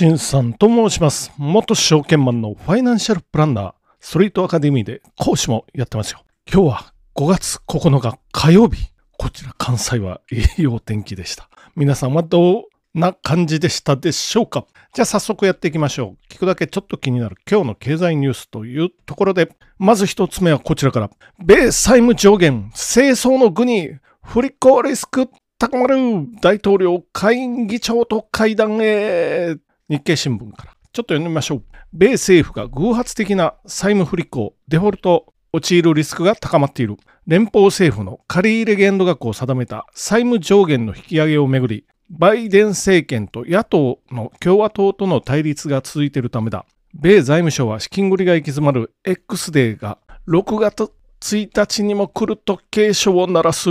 新さんと申します。元証券マンのファイナンシャルプランナー、ストリートアカデミーで講師もやってますよ。今日は5月9日火曜日。こちら関西は栄養天気でした。皆さんはどんな感じでしたでしょうか？じゃあ早速やっていきましょう。聞くだけちょっと気になる今日の経済ニュースというところで、まず一つ目はこちらから。米債務上限、清掃の具に不履行リスク高まる大統領下院議長と会談へ日経新聞からちょっと読んでみましょう。米政府が偶発的な債務不履行、デフォルト、陥るリスクが高まっている。連邦政府の借入限度額を定めた債務上限の引き上げをめぐり、バイデン政権と野党の共和党との対立が続いているためだ。米財務省は資金繰りが行き詰まる X デーが6月1日にも来ると警鐘を鳴らす。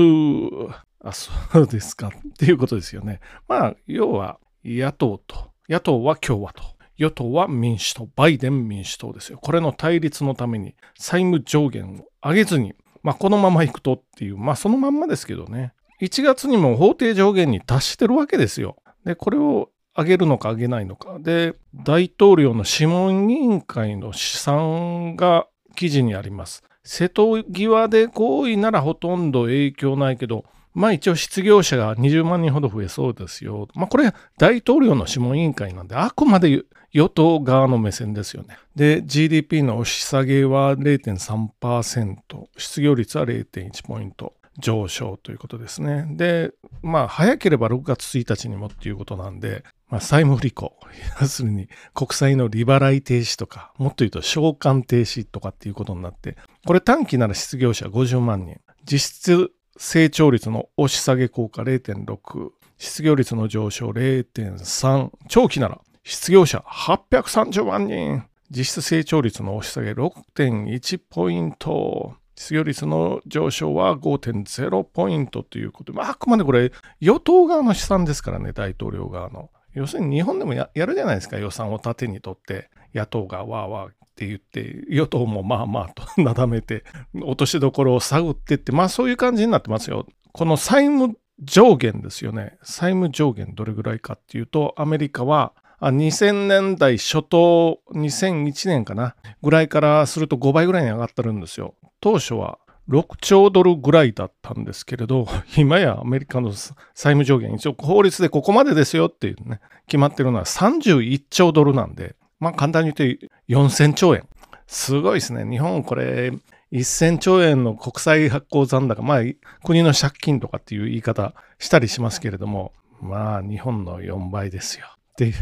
あ、そうですか。っていうことですよね。まあ、要は野党と、野党は共和党。与党は民主党、バイデン民主党ですよ。これの対立のために債務上限を上げずに、まあ、このままいくとっていう、まあ、そのまんまですけどね。1月にも法定上限に達してるわけですよ。で、これを上げるのか上げないのか。で、大統領の諮問委員会の試算が記事にあります。瀬戸際で合意ならほとんど影響ないけど、まあ一応失業者が20万人ほど増えそうですよ。まあこれ大統領の諮問委員会なんであくまで与党側の目線ですよね。で GDP の押し下げは0.3%失業率は0.1ポイント上昇ということですね。でまあ早ければ6月1日にもっていうことなんで、まあ、債務不履行要するに国債の利払い停止とかもっと言うと償還停止とかっていうことになってこれ短期なら失業者50万人実質成長率の押し下げ効果0.6、失業率の上昇0.3、長期なら失業者830万人、実質成長率の押し下げ6.1ポイント、失業率の上昇は5.0ポイントということで、まあ、あくまでこれ与党側の試算ですからね、大統領側の。要するに日本でもやるじゃないですか、予算を盾にとって野党がわーわーって言って、与党もまあまあとなだめて、落としどころを探ってって、まあそういう感じになってますよ。この債務上限ですよね。債務上限どれぐらいかっていうと、アメリカは2000年代初頭、2001年かな、ぐらいからすると5倍ぐらいに上がってるんですよ。当初は6兆ドルぐらいだったんですけれど、今やアメリカの債務上限、一応法律でここまでですよっていうね、決まってるのは31兆ドルなんで、まあ簡単に言って4000兆円。すごいですね。日本これ1000兆円の国債発行残高、まあ国の借金とかっていう言い方したりしますけれども、まあ日本の4倍ですよ。っていう、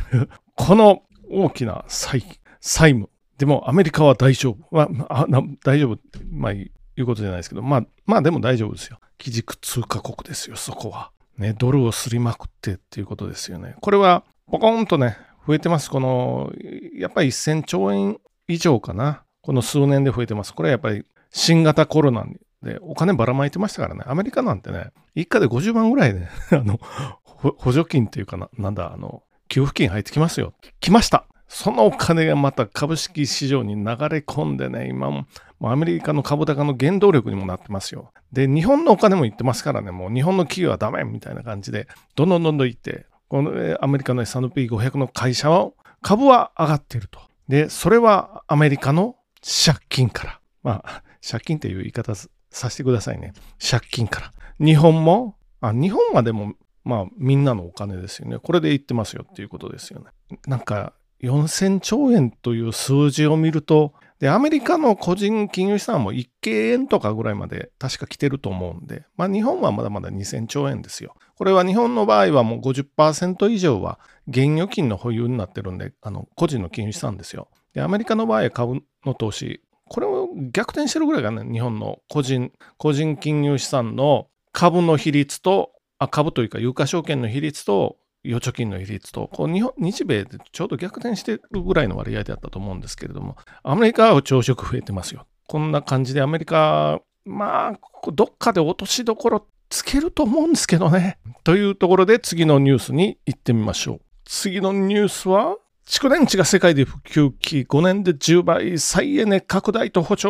この大きな債債務。でもアメリカは大丈夫。まあ、大丈夫。まあいうことじゃないですけど、まあ、まあでも大丈夫ですよ。基軸通貨国ですよ、そこは。ね、ドルをすりまくってっていうことですよね。これは、ポコンとね、増えてます。この、やっぱり1000兆円以上かな。この数年で増えてます。これはやっぱり新型コロナでお金ばらまいてましたからね。アメリカなんてね、一家で50万ぐらいね、あの、補助金っていうかな、なんだ、あの、給付金入ってきますよ。来ました。そのお金がまた株式市場に流れ込んでね、今も、アメリカの株高の原動力にもなってますよ。で、日本のお金も行ってますからね、もう日本の企業はダメみたいな感じで、どんどんどんどん行って、このアメリカの S&P500 の会社は株は上がっていると。で、それはアメリカの借金から。まあ、借金っていう言い方させてくださいね。借金から。日本も、あ日本はでも、まあ、みんなのお金ですよね。これで言ってますよっていうことですよね。なんか、4000兆円という数字を見ると、で、アメリカの個人金融資産も1京円とかぐらいまで確か来てると思うんで、まあ日本はまだまだ2000兆円ですよ。これは日本の場合はもう50%以上は現預金の保有になってるんで、あの、個人の金融資産ですよ。で、アメリカの場合は株の投資、これを逆転してるぐらいがね、日本の個人、個人金融資産の株の比率と、あ株というか有価証券の比率と預貯金の比率と、こう日本日米でちょうど逆転してるぐらいの割合であったと思うんですけれども、アメリカは朝食増えてますよ。こんな感じでアメリカ、まあ、どっかで落としどころつけると思うんですけどね。というところで次のニュースに行ってみましょう。次のニュースは、蓄電池が世界で普及期5年で10倍再エネ拡大と補助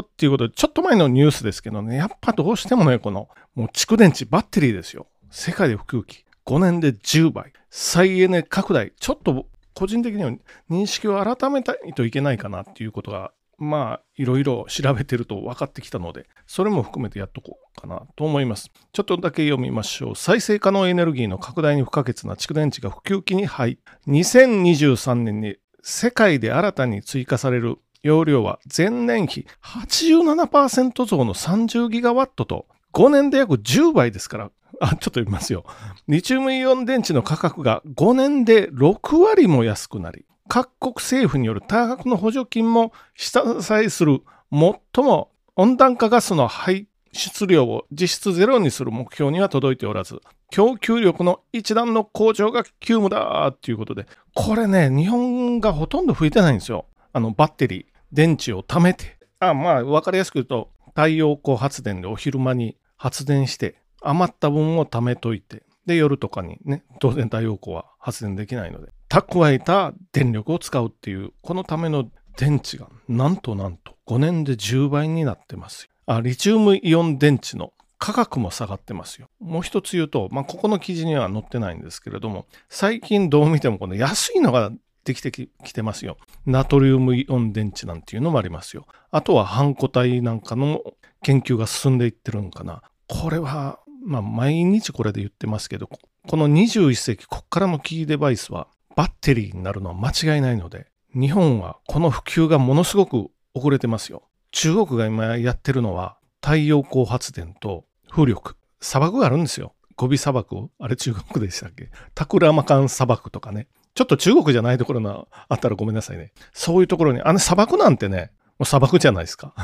っていうことで、ちょっと前のニュースですけどね、やっぱどうしてもね、この、もう蓄電池、バッテリーですよ。世界で普及期5年で10倍再エネ拡大。ちょっと個人的には認識を改めたいといけないかなっていうことがまあ、いろいろ調べてると分かってきたので、それも含めてやっとこうかなと思います。ちょっとだけ読みましょう。再生可能エネルギーの拡大に不可欠な蓄電池が普及期に入り、2023年に世界で新たに追加される容量は前年比87%増の30ギガワットと5年で約10倍ですから、あ、ちょっと読みますよ。リチウムイオン電池の価格が5年で6割も安くなり、各国政府による多額の補助金も下支えする最も温暖化ガスの排出量を実質ゼロにする目標には届いておらず、供給力の一段の向上が急務だっていうことで、これね、日本がほとんど吹いてないんですよ。あの、バッテリー、電池を貯めて。あ、まあ、わかりやすく言うと、太陽光発電でお昼間に発電して、余った分を貯めといて、で、夜とかにね、当然太陽光は発電できないので、蓄えた電力を使うっていう、このための電池が、なんとなんと5年で10倍になってますあ、リチウムイオン電池の価格も下がってますよ。もう一つ言うと、まあ、ここの記事には載ってないんですけれども、最近どう見てもこの安いのができてきてますよ。ナトリウムイオン電池なんていうのもありますよ。あとは半固体なんかの研究が進んでいってるのかな。これはまあ、毎日これで言ってますけど、この21世紀、こっからのキーデバイスはバッテリーになるのは間違いないので、日本はこの普及がものすごく遅れてますよ。中国が今やってるのは太陽光発電と風力。砂漠があるんですよ。ゴビ砂漠あれ中国でしたっけ？タクラマカン砂漠とかね。ちょっと中国じゃないところがあったらごめんなさいね。そういうところに、あの砂漠なんてね、もう砂漠じゃないですか。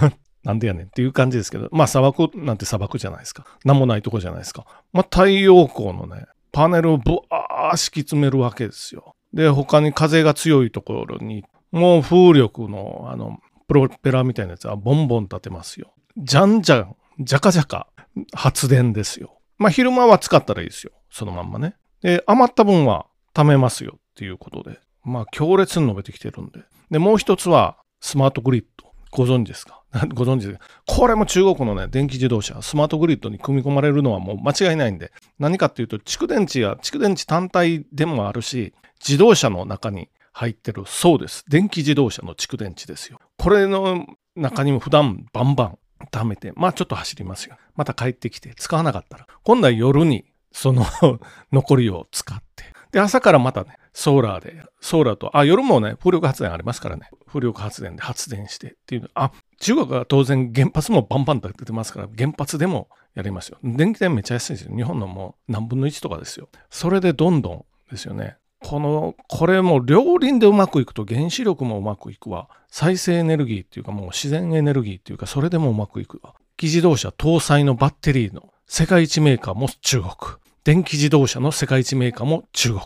なんでやねんっていう感じですけど、まあ砂漠なんて砂漠じゃないですか。なんもないとこじゃないですか。まあ太陽光のね、パネルをブワー敷き詰めるわけですよ。で、他に風が強いところに、もう風力のあの、プロペラみたいなやつはボンボン立てますよ。じゃんじゃん、じゃかじゃか発電ですよ。まあ昼間は使ったらいいですよ。そのまんまね。で、余った分は貯めますよっていうことで。まあ強烈に述べてきてるんで。で、もう一つはスマートグリッド。ご存知ですか？ご存知ですか？これも中国のね、電気自動車、スマートグリッドに組み込まれるのはもう間違いないんで、何かっていうと、蓄電池や蓄電池単体でもあるし、自動車の中に入ってる、そうです。電気自動車の蓄電池ですよ。これの中にも普段バンバン貯めて、まあちょっと走りますよ。また帰ってきて使わなかったら、今度は夜にその 残りを使って、で、朝からまたね、ソーラーで、ソーラーと、あ、夜もね、風力発電ありますからね、風力発電で発電してっていう、あ、中国は当然原発もバンバンと出てますから、原発でもやりますよ。電気代めっちゃ安いですよ。日本のもう何分の1とかですよ。それでどんどんですよね。この、これも両輪でうまくいくと原子力もうまくいくわ。再生エネルギーっていうかもう自然エネルギーっていうかそれでもうまくいくわ。機自動車搭載のバッテリーの世界一メーカーも中国。電気自動車の世界一メーカーも中国。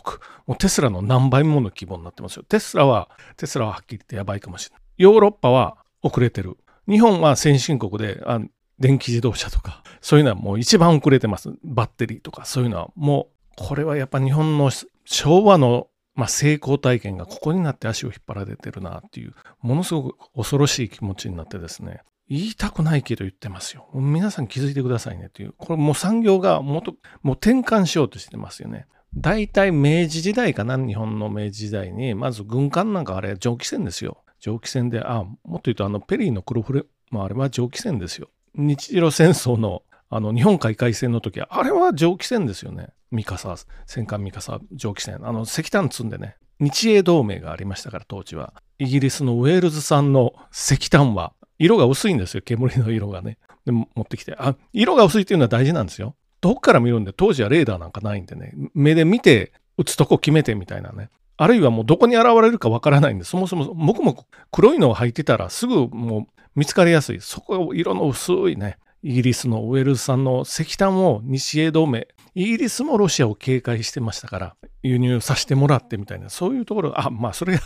もうテスラの何倍もの規模になってますよ。テスラは、テスラははっきり言ってやばいかもしれない。ヨーロッパは遅れてる。日本は先進国で、あ電気自動車とか、そういうのはもう一番遅れてます。バッテリーとか、そういうのはもう、これはやっぱ日本の昭和の、まあ、成功体験がここになって足を引っ張られてるなっていう、ものすごく恐ろしい気持ちになってですね、言いたくないけど言ってますよ。皆さん気づいてくださいねっていう。これもう産業がもっと、もう転換しようとしてますよね。大体明治時代かな、日本の明治時代に、まず軍艦なんかあれ蒸気船ですよ。蒸気船で、あ、もっと言うとあのペリーの黒船、まああれは蒸気船ですよ。日露戦争のあの日本海海戦の時は、あれは蒸気船ですよね。三笠、戦艦三笠蒸気船。あの石炭積んでね、日英同盟がありましたから、当時は。イギリスのウェールズ産の石炭は色が薄いんですよ、煙の色がね。で持ってきて。あ、色が薄いっていうのは大事なんですよ。どっから見るんで、当時はレーダーなんかないんでね、目で見て、打つとこ決めてみたいなね。あるいはもうどこに現れるかわからないんで、そもそももくもく黒いのを履いてたらすぐもう見つかりやすい。そこ色の薄いね、イギリスのウェルズ産の石炭を西英同盟、イギリスもロシアを警戒してましたから、輸入させてもらってみたいな、そういうところ、あ、まあそれが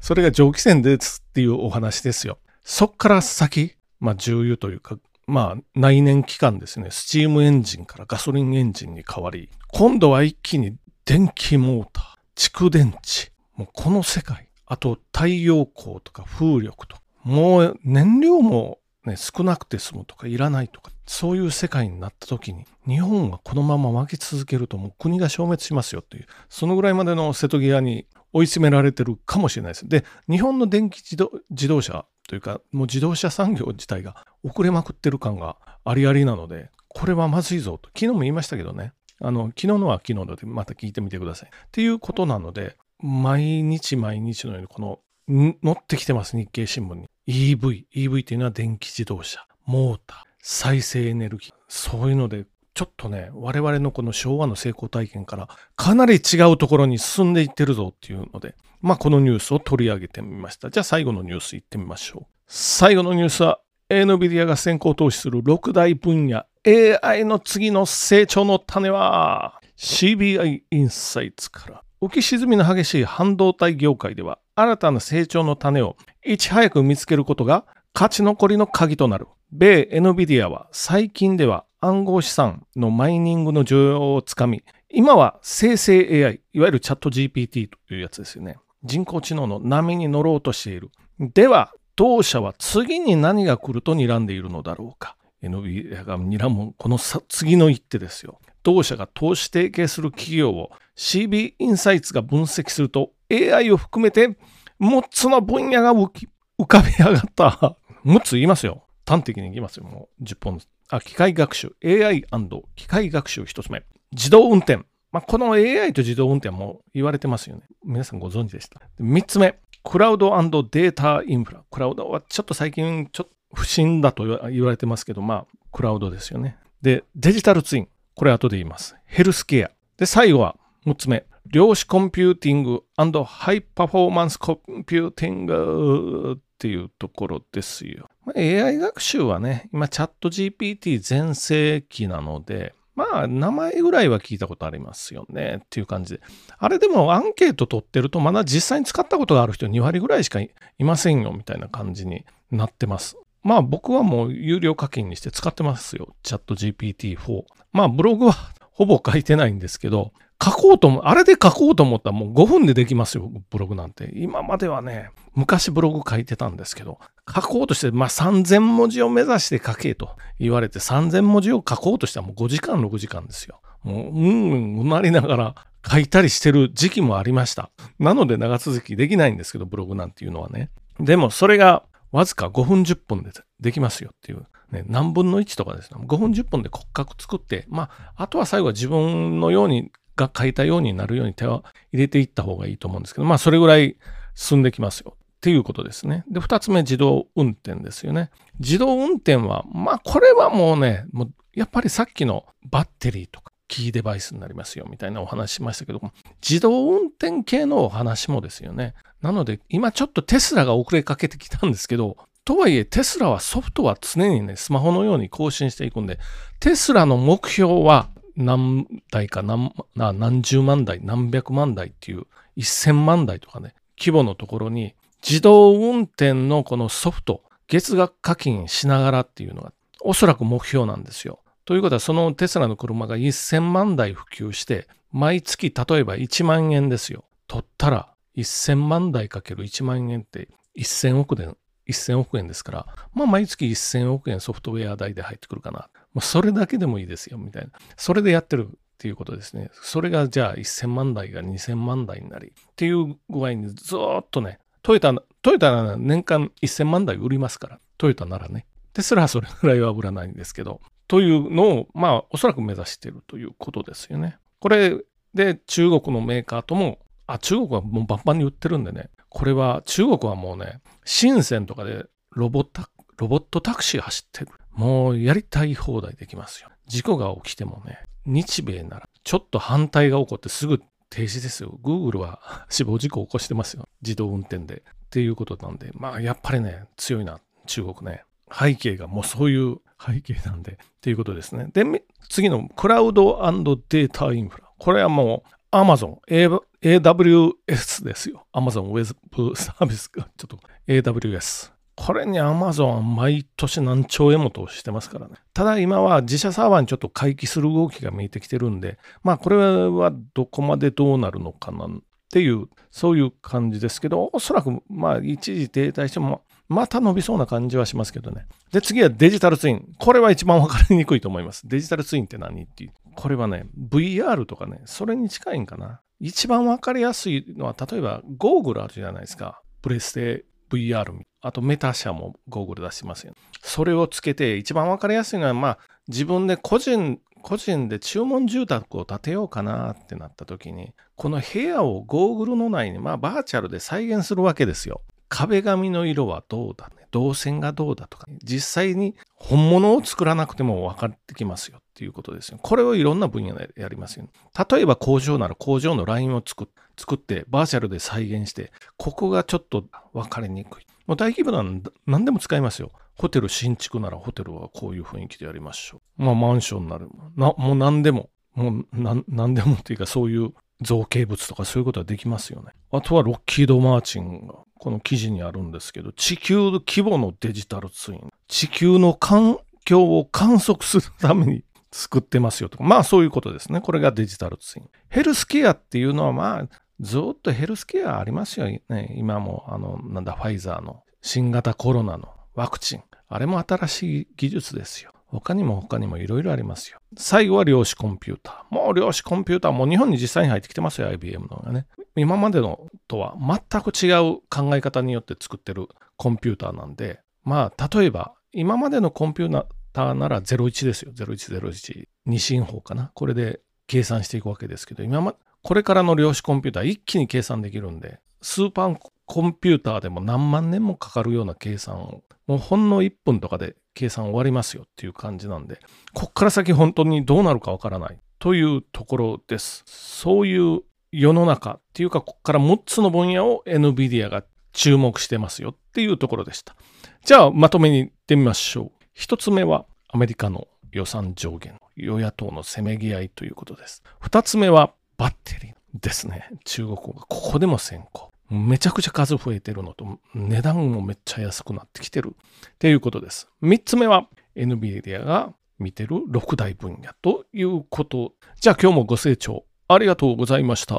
それが蒸気船ですっていうお話ですよ。そっから先、まあ、重油というか、まあ、内燃機関ですね、スチームエンジンからガソリンエンジンに変わり、今度は一気に電気モーター、蓄電池、もうこの世界、あと太陽光とか風力とか、もう燃料もね、少なくて済むとかいらないとか、そういう世界になった時に、日本はこのまま負け続けるともう国が消滅しますよっていう、そのぐらいまでの瀬戸際に追い詰められてるかもしれないです。で、日本の電気自動自動車というか、もう自動車産業自体が遅れまくってる感がありありなので、これはまずいぞと、昨日も言いましたけどね、あの、昨日のは昨日のでまた聞いてみてください。っていうことなので、毎日毎日のようにこの乗ってきてます、日経新聞に。EV。EV っていうのは電気自動車、モーター、再生エネルギー。そういうので、ちょっとね、我々のこの昭和の成功体験からかなり違うところに進んでいってるぞっていうので、まあこのニュースを取り上げてみました。じゃあ最後のニュースいってみましょう。最後のニュースは NVIDIA が先行投資する6大分野 AI の次の成長の種は CBI インサイツから浮き沈みの激しい半導体業界では新たな成長の種をいち早く見つけることが勝ち残りの鍵となる。米 NVIDIA は最近では暗号資産のマイニングの需要をつかみ、今は生成 AI、いわゆるチャット GPT というやつですよね。人工知能の波に乗ろうとしている。では、同社は次に何が来ると睨んでいるのだろうか。NVIDIA が睨むこの次の一手ですよ。同社が投資提携する企業を CB インサイツが分析すると AI を含めて6つの分野が浮かび上がった。6つ言いますよ。端的に言いますよ。もう10本。あ、機械学習。AI& 機械学習1つ目。自動運転。まあ、この AI と自動運転も言われてますよね。皆さんご存知でした。3つ目。クラウドデータインフラ。クラウドはちょっと最近ちょっと不振だと言われてますけど、まあ、クラウドですよね。で、デジタルツイン。これ後で言います。ヘルスケア。で、最後は6つ目。量子コンピューティングハイパフォーマンスコンピューティングっていうところですよ。AI 学習はね、今チャット GPT 全盛期なので、まあ、名前ぐらいは聞いたことありますよねっていう感じで。あれでもアンケート取ってると、まだ実際に使ったことがある人2割ぐらいしかいませんよみたいな感じになってます。まあ僕はもう有料課金にして使ってますよ。チャット GPT-4。まあブログはほぼ書いてないんですけど、書こうとも、あれで書こうと思ったらもう5分でできますよ、ブログなんて。今まではね、昔ブログ書いてたんですけど、書こうとして、まあ3000文字を目指して書けと言われて3000文字を書こうとしたらもう5時間、6時間ですよ。もう、うんうんうなりながら書いたりしてる時期もありました。なので長続きできないんですけど、ブログなんていうのはね。でもそれがわずか5分10分でできますよっていう。ね、何分の1とかですね。5分10分で骨格作って、まあ、あとは最後は自分のようにが書いたようになるように手を入れていった方がいいと思うんですけど、まあそれぐらい進んできますよっていうことですね。で、二つ目、自動運転ですよね。自動運転は、まあこれはもうね、もうやっぱりさっきのバッテリーとかキーデバイスになりますよみたいなお話しましたけども、自動運転系のお話もですよね。なので、今ちょっとテスラが遅れかけてきたんですけど、とはいえ、テスラはソフトは常にね、スマホのように更新していくんで、テスラの目標は何台か何何十万台、何百万台っていう1000万台とかね、規模のところに自動運転のこのソフト、月額課金しながらっていうのがおそらく目標なんですよ。ということはそのテスラの車が1000万台普及して毎月例えば1万円ですよ。取ったら1000万台かける1万円って1000億円、1000億円ですから、まあ毎月1000億円ソフトウェア代で入ってくるかな。もうそれだけでもいいですよ、みたいな。それでやってるっていうことですね。それがじゃあ1000万台が2000万台になりっていう具合にずっとね、トヨタ、トヨタなら年間1000万台売りますから、トヨタならね。テスラはそれぐらいは売らないんですけど、というのを、まあ、おそらく目指しているということですよね。これで中国のメーカーとも、あ、中国はもうバンバンに売ってるんでね、これは中国はもうね、深センとかでロボットロボットタクシー走ってる。もうやりたい放題できますよ。事故が起きてもね、日米ならちょっと反対が起こってすぐ停止ですよ。Google は死亡事故を起こしてますよ。自動運転で。っていうことなんで、まあやっぱりね、強いな、中国ね。背景がもうそういう背景なんで、っていうことですね。で、次のクラウドデータインフラ。これはもう Amazon、AWS ですよ。Amazon Web サービスがちょっと AWS。これに Amazon は毎年何兆円も投資してますからね。ただ今は自社サーバーにちょっと回帰する動きが見えてきてるんで、まあこれはどこまでどうなるのかなっていう、そういう感じですけど、おそらくまあ一時停滞しても、また伸びそうな感じはしますけどね。で、次はデジタルツイン。これは一番わかりにくいと思います。デジタルツインって何っていう。これはね、VR とかね、それに近いんかな。一番わかりやすいのは、例えばゴーグルあるじゃないですか。プレステ VR あとメタ社もゴーグル出してますよ、それをつけて一番わかりやすいのは、まあ自分で個人、個人で注文住宅を建てようかなってなった時に、この部屋をゴーグルの内に、まあバーチャルで再現するわけですよ。壁紙の色はどうだね？動線がどうだとか、実際に本物を作らなくても分かってきますよっていうことですよ。これをいろんな分野でやりますよ、ね。例えば工場なら工場のラインを作ってバーチャルで再現して、ここがちょっと分かりにくい。もう大規模なん何でも使いますよ。ホテル新築ならホテルはこういう雰囲気でやりましょう。まあマンションなら、なもう何でも、もう何でもっていうかそういう造形物とかそういうことはできますよね。あとはロッキード・マーチンがこの記事にあるんですけど、地球規模のデジタルツイン。地球の環境を観測するために作ってますよとか。まあそういうことですね。これがデジタルツイン。ヘルスケアっていうのはまあずっとヘルスケアありますよね。今もあの、なんだ、ファイザーの新型コロナのワクチン。あれも新しい技術ですよ。他にも他にもいろいろありますよ。最後は量子コンピューター。もう量子コンピューターも日本に実際に入ってきてますよ、IBM のがね。今までのとは全く違う考え方によって作ってるコンピューターなんで、まあ、例えば、今までのコンピューターなら01ですよ。0101。二進法かな。これで計算していくわけですけど、今ま、これからの量子コンピューター一気に計算できるんで、スーパーコンピューターでも何万年もかかるような計算を、もうほんの1分とかで計算終わりますよっていう感じなんで、こっから先本当にどうなるかわからないというところです。そういう世の中っていうか、ここから6つの分野を NVIDIA が注目してますよっていうところでした。じゃあ、まとめに行ってみましょう。1つ目はアメリカの予算上限、与野党のせめぎ合いということです。2つ目はバッテリーですね。中国語がここでも先行。めちゃくちゃ数増えてるのと、値段もめっちゃ安くなってきてるっていうことです。3つ目は NVIDIA が見てる6大分野ということ。じゃあ今日もご清聴ありがとうございました。